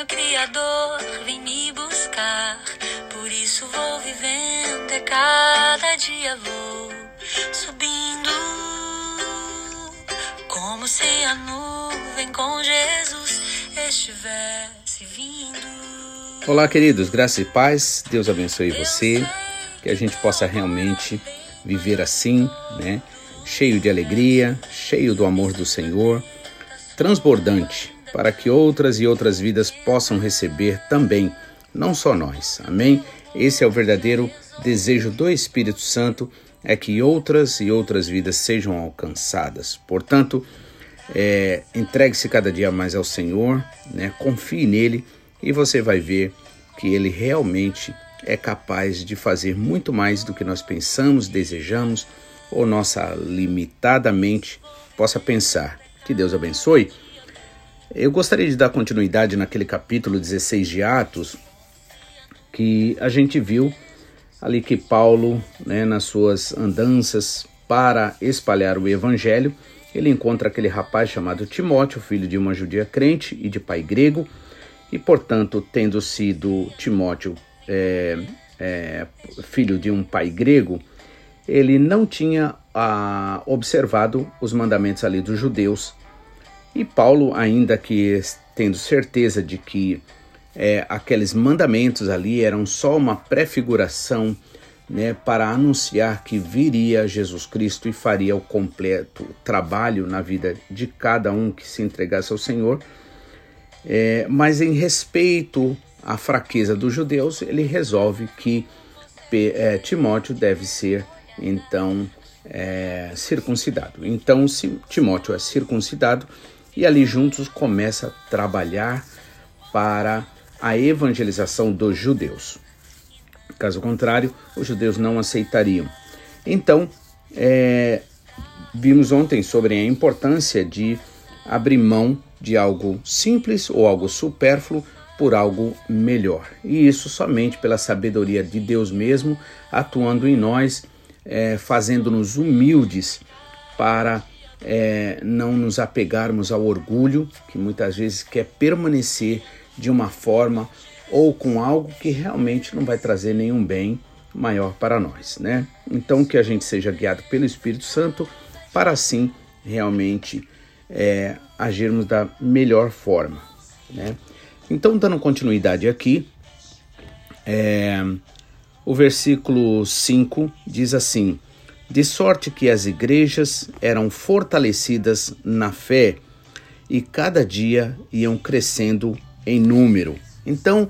meu Criador vem me buscar. Por isso vou vivendo, e cada dia vou subindo. Como se a nuvem com Jesus estivesse vindo. Olá, queridos, graças e paz. Deus abençoe você. Que a gente possa realmente viver assim, né? Cheio de alegria, cheio do amor do Senhor, transbordante, para que outras e outras vidas possam receber também, não só nós. Amém? Esse é o verdadeiro desejo do Espírito Santo, é que outras e outras vidas sejam alcançadas. Portanto, é, entregue-se cada dia mais ao Senhor, né? confie nele e você vai ver que ele realmente é capaz de fazer muito mais do que nós pensamos, desejamos ou nossa limitada mente possa pensar. Que Deus abençoe. Eu gostaria de dar continuidade naquele capítulo 16 de Atos, que a gente viu ali que Paulo, né, nas suas andanças para espalhar o evangelho, ele encontra aquele rapaz chamado Timóteo, filho de uma judia crente e de pai grego, e portanto, tendo sido Timóteo é, é, filho de um pai grego, ele não tinha ah, observado os mandamentos ali dos judeus e Paulo, ainda que tendo certeza de que é, aqueles mandamentos ali eram só uma prefiguração né, para anunciar que viria Jesus Cristo e faria o completo trabalho na vida de cada um que se entregasse ao Senhor, é, mas em respeito à fraqueza dos judeus, ele resolve que é, Timóteo deve ser então é, circuncidado. Então, Timóteo é circuncidado e ali juntos começa a trabalhar para a evangelização dos judeus. Caso contrário, os judeus não aceitariam. Então, é, vimos ontem sobre a importância de abrir mão de algo simples ou algo supérfluo por algo melhor. E isso somente pela sabedoria de Deus mesmo atuando em nós, é, fazendo-nos humildes para é, não nos apegarmos ao orgulho, que muitas vezes quer permanecer de uma forma ou com algo que realmente não vai trazer nenhum bem maior para nós, né? Então que a gente seja guiado pelo Espírito Santo para assim realmente é, agirmos da melhor forma, né? Então dando continuidade aqui, é, o versículo 5 diz assim: de sorte que as igrejas eram fortalecidas na fé e cada dia iam crescendo em número. Então,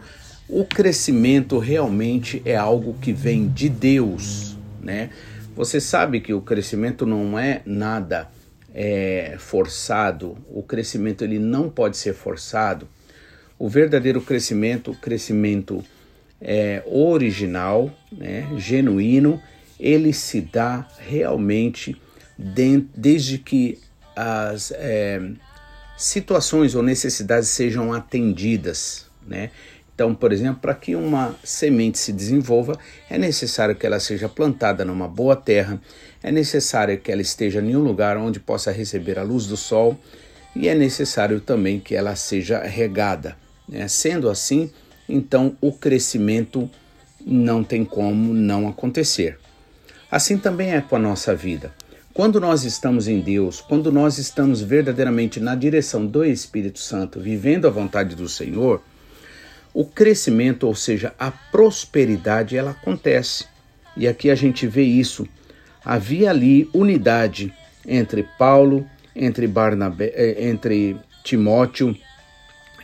o crescimento realmente é algo que vem de Deus, né? Você sabe que o crescimento não é nada é, forçado. O crescimento ele não pode ser forçado. O verdadeiro crescimento, crescimento é, original, né, genuíno, ele se dá realmente de, desde que as é, situações ou necessidades sejam atendidas, né? Então, por exemplo, para que uma semente se desenvolva, é necessário que ela seja plantada numa boa terra, é necessário que ela esteja em um lugar onde possa receber a luz do sol e é necessário também que ela seja regada. Né? Sendo assim, então o crescimento não tem como não acontecer. Assim também é com a nossa vida. Quando nós estamos em Deus, quando nós estamos verdadeiramente na direção do Espírito Santo, vivendo a vontade do Senhor, o crescimento, ou seja, a prosperidade, ela acontece. E aqui a gente vê isso. Havia ali unidade entre Paulo, entre Barnabé, eh, entre Timóteo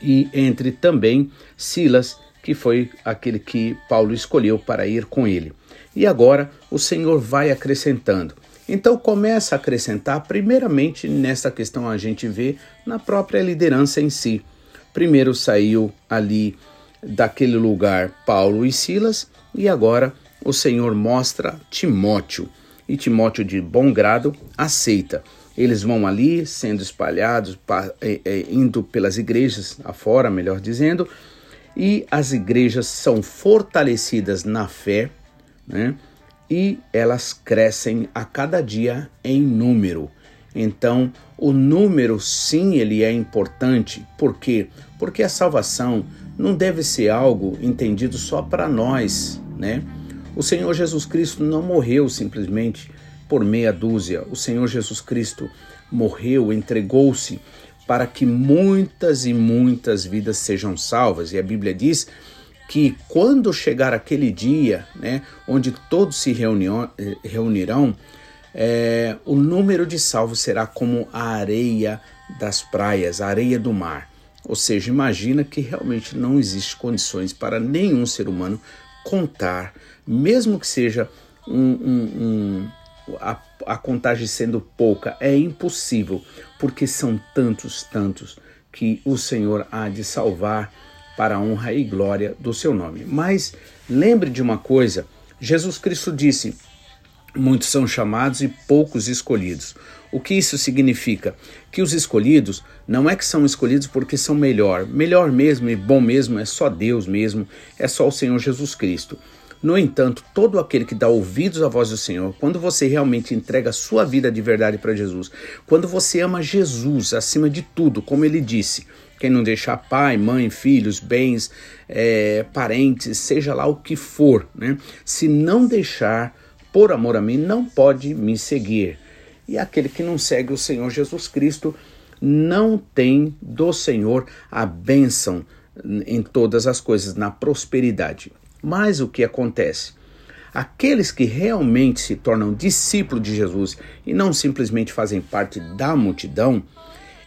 e entre também Silas, que foi aquele que Paulo escolheu para ir com ele. E agora o Senhor vai acrescentando. Então começa a acrescentar, primeiramente nessa questão a gente vê na própria liderança em si. Primeiro saiu ali daquele lugar Paulo e Silas, e agora o Senhor mostra Timóteo. E Timóteo, de bom grado, aceita. Eles vão ali sendo espalhados, é, é, indo pelas igrejas afora, melhor dizendo, e as igrejas são fortalecidas na fé né? E elas crescem a cada dia em número. Então, o número sim, ele é importante. Por quê? Porque a salvação não deve ser algo entendido só para nós, né? O Senhor Jesus Cristo não morreu simplesmente por meia dúzia. O Senhor Jesus Cristo morreu, entregou-se para que muitas e muitas vidas sejam salvas. E a Bíblia diz que quando chegar aquele dia, né, onde todos se eh, reunirão, é, o número de salvos será como a areia das praias, a areia do mar. Ou seja, imagina que realmente não existe condições para nenhum ser humano contar, mesmo que seja um, um, um a, a contagem sendo pouca, é impossível, porque são tantos, tantos que o Senhor há de salvar para a honra e glória do seu nome. Mas lembre de uma coisa: Jesus Cristo disse: muitos são chamados e poucos escolhidos. O que isso significa? Que os escolhidos não é que são escolhidos porque são melhor. Melhor mesmo e bom mesmo é só Deus mesmo, é só o Senhor Jesus Cristo. No entanto, todo aquele que dá ouvidos à voz do Senhor, quando você realmente entrega a sua vida de verdade para Jesus, quando você ama Jesus acima de tudo, como ele disse, quem não deixar pai, mãe, filhos, bens, é, parentes, seja lá o que for, né? Se não deixar por amor a mim, não pode me seguir. E aquele que não segue o Senhor Jesus Cristo não tem do Senhor a bênção em todas as coisas, na prosperidade. Mas o que acontece? Aqueles que realmente se tornam discípulos de Jesus e não simplesmente fazem parte da multidão,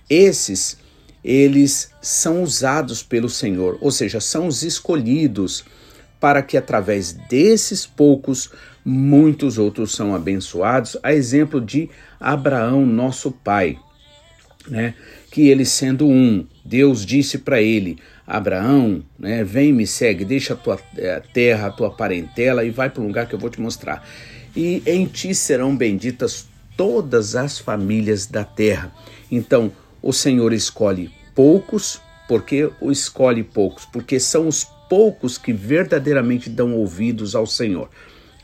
esses eles são usados pelo Senhor, ou seja, são os escolhidos para que através desses poucos muitos outros são abençoados, a exemplo de Abraão, nosso pai, né? Que ele sendo um, Deus disse para ele: Abraão, né, vem me segue, deixa a tua eh, terra, a tua parentela e vai para o lugar que eu vou te mostrar. E em ti serão benditas todas as famílias da terra. Então, o Senhor escolhe poucos, porque o escolhe poucos, porque são os poucos que verdadeiramente dão ouvidos ao Senhor.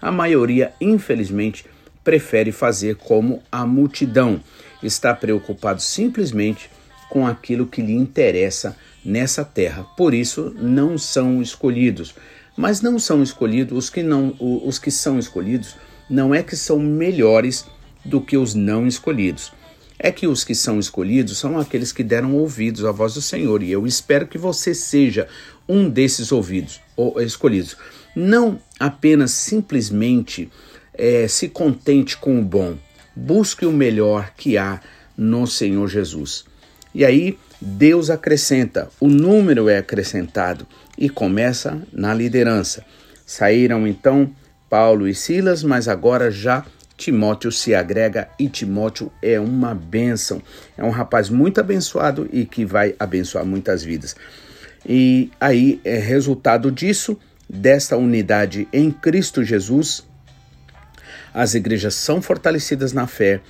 A maioria, infelizmente, prefere fazer como a multidão, está preocupado simplesmente com aquilo que lhe interessa nessa terra. Por isso não são escolhidos. Mas não são escolhidos os que não os que são escolhidos não é que são melhores do que os não escolhidos. É que os que são escolhidos são aqueles que deram ouvidos à voz do Senhor, e eu espero que você seja um desses ouvidos ou escolhidos. Não apenas simplesmente é, se contente com o bom, busque o melhor que há no Senhor Jesus. E aí Deus acrescenta, o número é acrescentado e começa na liderança. Saíram então Paulo e Silas, mas agora já Timóteo se agrega e Timóteo é uma bênção. É um rapaz muito abençoado e que vai abençoar muitas vidas. E aí é resultado disso, desta unidade em Cristo Jesus, as igrejas são fortalecidas na fé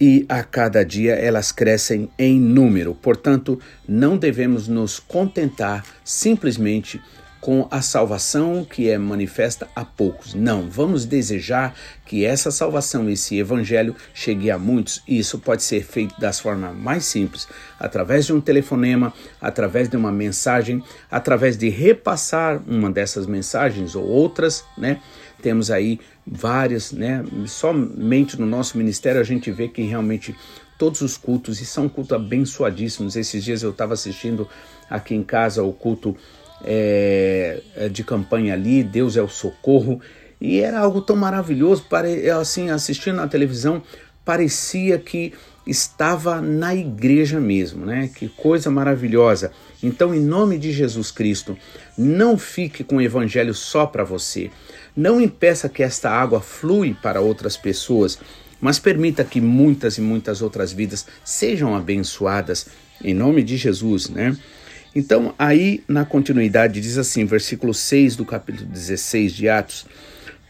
e a cada dia elas crescem em número. Portanto, não devemos nos contentar simplesmente com a salvação que é manifesta a poucos. Não, vamos desejar que essa salvação, esse evangelho, chegue a muitos. E isso pode ser feito das formas mais simples, através de um telefonema, através de uma mensagem, através de repassar uma dessas mensagens ou outras, né? Temos aí várias, né? Somente no nosso ministério a gente vê que realmente todos os cultos e são cultos abençoadíssimos. Esses dias eu estava assistindo aqui em casa o culto é, é, de campanha ali, Deus é o socorro, e era algo tão maravilhoso, pare, assim, assistindo na televisão, parecia que estava na igreja mesmo, né? Que coisa maravilhosa. Então, em nome de Jesus Cristo, não fique com o evangelho só para você. Não impeça que esta água flui para outras pessoas, mas permita que muitas e muitas outras vidas sejam abençoadas em nome de Jesus, né? Então, aí na continuidade diz assim, versículo 6 do capítulo 16 de Atos: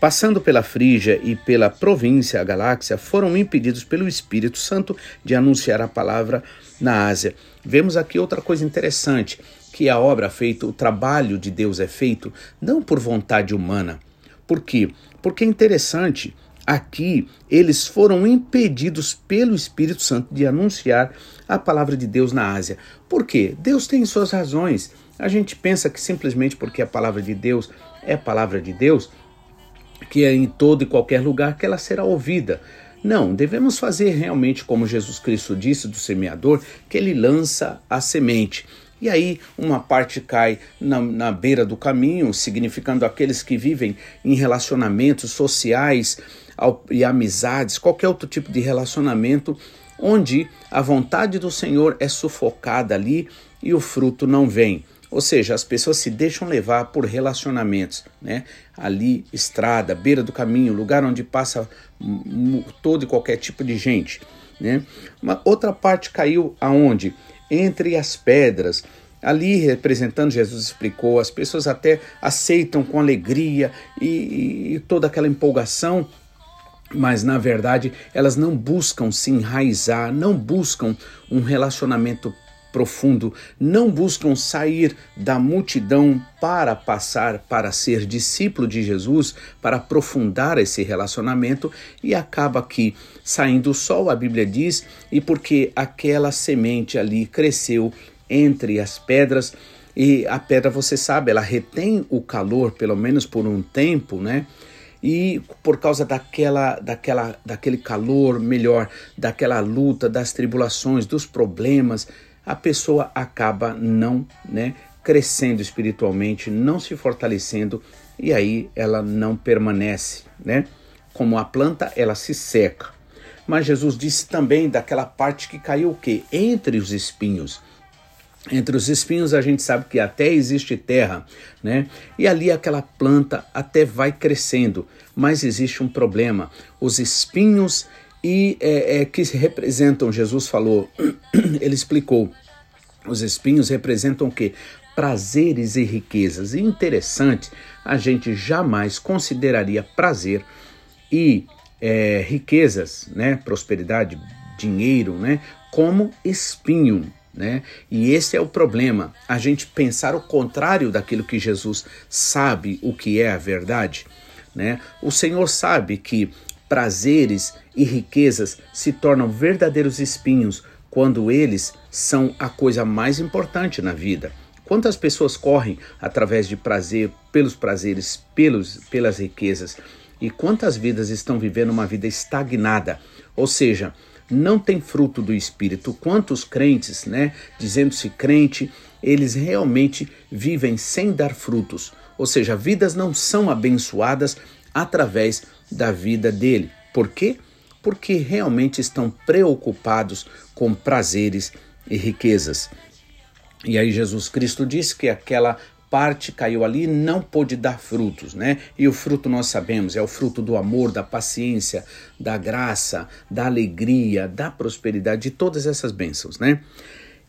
Passando pela Frígia e pela província, a galáxia, foram impedidos pelo Espírito Santo de anunciar a palavra na Ásia. Vemos aqui outra coisa interessante, que a obra feita, o trabalho de Deus é feito não por vontade humana. Por quê? Porque é interessante aqui eles foram impedidos pelo Espírito Santo de anunciar a palavra de Deus na Ásia. Por quê? Deus tem suas razões. A gente pensa que simplesmente porque a palavra de Deus é a palavra de Deus, que é em todo e qualquer lugar que ela será ouvida. Não, devemos fazer realmente como Jesus Cristo disse do semeador, que ele lança a semente. E aí uma parte cai na, na beira do caminho, significando aqueles que vivem em relacionamentos sociais e amizades, qualquer outro tipo de relacionamento, onde a vontade do Senhor é sufocada ali e o fruto não vem. Ou seja, as pessoas se deixam levar por relacionamentos, né? Ali, estrada, beira do caminho, lugar onde passa todo e qualquer tipo de gente, né? Uma outra parte caiu aonde? Entre as pedras. Ali, representando, Jesus explicou, as pessoas até aceitam com alegria e, e toda aquela empolgação, mas na verdade elas não buscam se enraizar, não buscam um relacionamento profundo, não buscam sair da multidão para passar para ser discípulo de Jesus, para aprofundar esse relacionamento e acaba que saindo o sol, a Bíblia diz, e porque aquela semente ali cresceu entre as pedras e a pedra, você sabe, ela retém o calor pelo menos por um tempo, né? e por causa daquela, daquela, daquele calor melhor, daquela luta, das tribulações, dos problemas, a pessoa acaba não né, crescendo espiritualmente, não se fortalecendo e aí ela não permanece, né? Como a planta, ela se seca. Mas Jesus disse também daquela parte que caiu o quê? Entre os espinhos. Entre os espinhos a gente sabe que até existe terra, né? E ali aquela planta até vai crescendo, mas existe um problema. Os espinhos e é, é, que representam, Jesus falou, ele explicou, os espinhos representam o que? Prazeres e riquezas. E interessante, a gente jamais consideraria prazer e é, riquezas, né, prosperidade, dinheiro, né, como espinho. Né? E esse é o problema, a gente pensar o contrário daquilo que Jesus sabe o que é a verdade. Né? O Senhor sabe que prazeres e riquezas se tornam verdadeiros espinhos quando eles são a coisa mais importante na vida. Quantas pessoas correm através de prazer, pelos prazeres, pelos, pelas riquezas, e quantas vidas estão vivendo uma vida estagnada, ou seja, não tem fruto do espírito. Quantos crentes, né, dizendo-se crente, eles realmente vivem sem dar frutos, ou seja, vidas não são abençoadas através da vida dele. Por quê? Porque realmente estão preocupados com prazeres e riquezas. E aí Jesus Cristo disse que aquela parte caiu ali não pôde dar frutos, né? E o fruto nós sabemos, é o fruto do amor, da paciência, da graça, da alegria, da prosperidade, de todas essas bênçãos, né?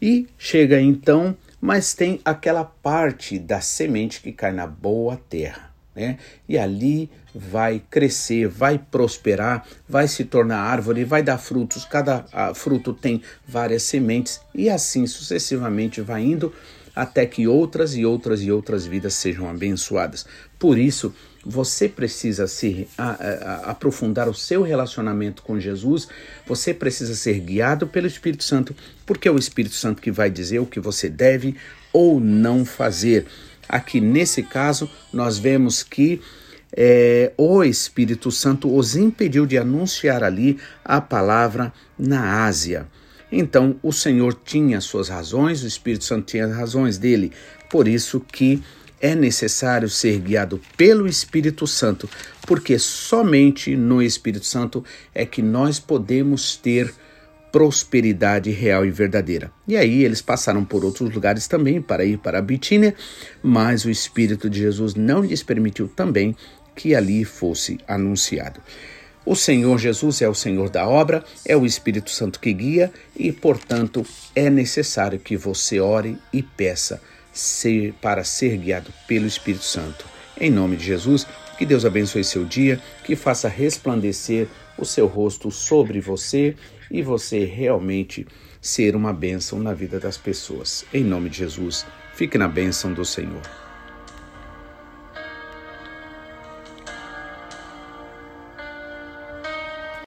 E chega então, mas tem aquela parte da semente que cai na boa terra né? E ali vai crescer, vai prosperar, vai se tornar árvore, vai dar frutos. Cada a, fruto tem várias sementes e assim sucessivamente vai indo até que outras e outras e outras vidas sejam abençoadas. Por isso, você precisa se a, a, aprofundar o seu relacionamento com Jesus, você precisa ser guiado pelo Espírito Santo, porque é o Espírito Santo que vai dizer o que você deve ou não fazer. Aqui nesse caso, nós vemos que é, o Espírito Santo os impediu de anunciar ali a palavra na Ásia. Então, o Senhor tinha suas razões, o Espírito Santo tinha as razões dele. Por isso que é necessário ser guiado pelo Espírito Santo, porque somente no Espírito Santo é que nós podemos ter prosperidade real e verdadeira. E aí eles passaram por outros lugares também para ir para a Bitínia, mas o Espírito de Jesus não lhes permitiu também que ali fosse anunciado. O Senhor Jesus é o Senhor da obra, é o Espírito Santo que guia e, portanto, é necessário que você ore e peça ser, para ser guiado pelo Espírito Santo. Em nome de Jesus, que Deus abençoe seu dia, que faça resplandecer o seu rosto sobre você e você realmente ser uma bênção na vida das pessoas. Em nome de Jesus, fique na bênção do Senhor.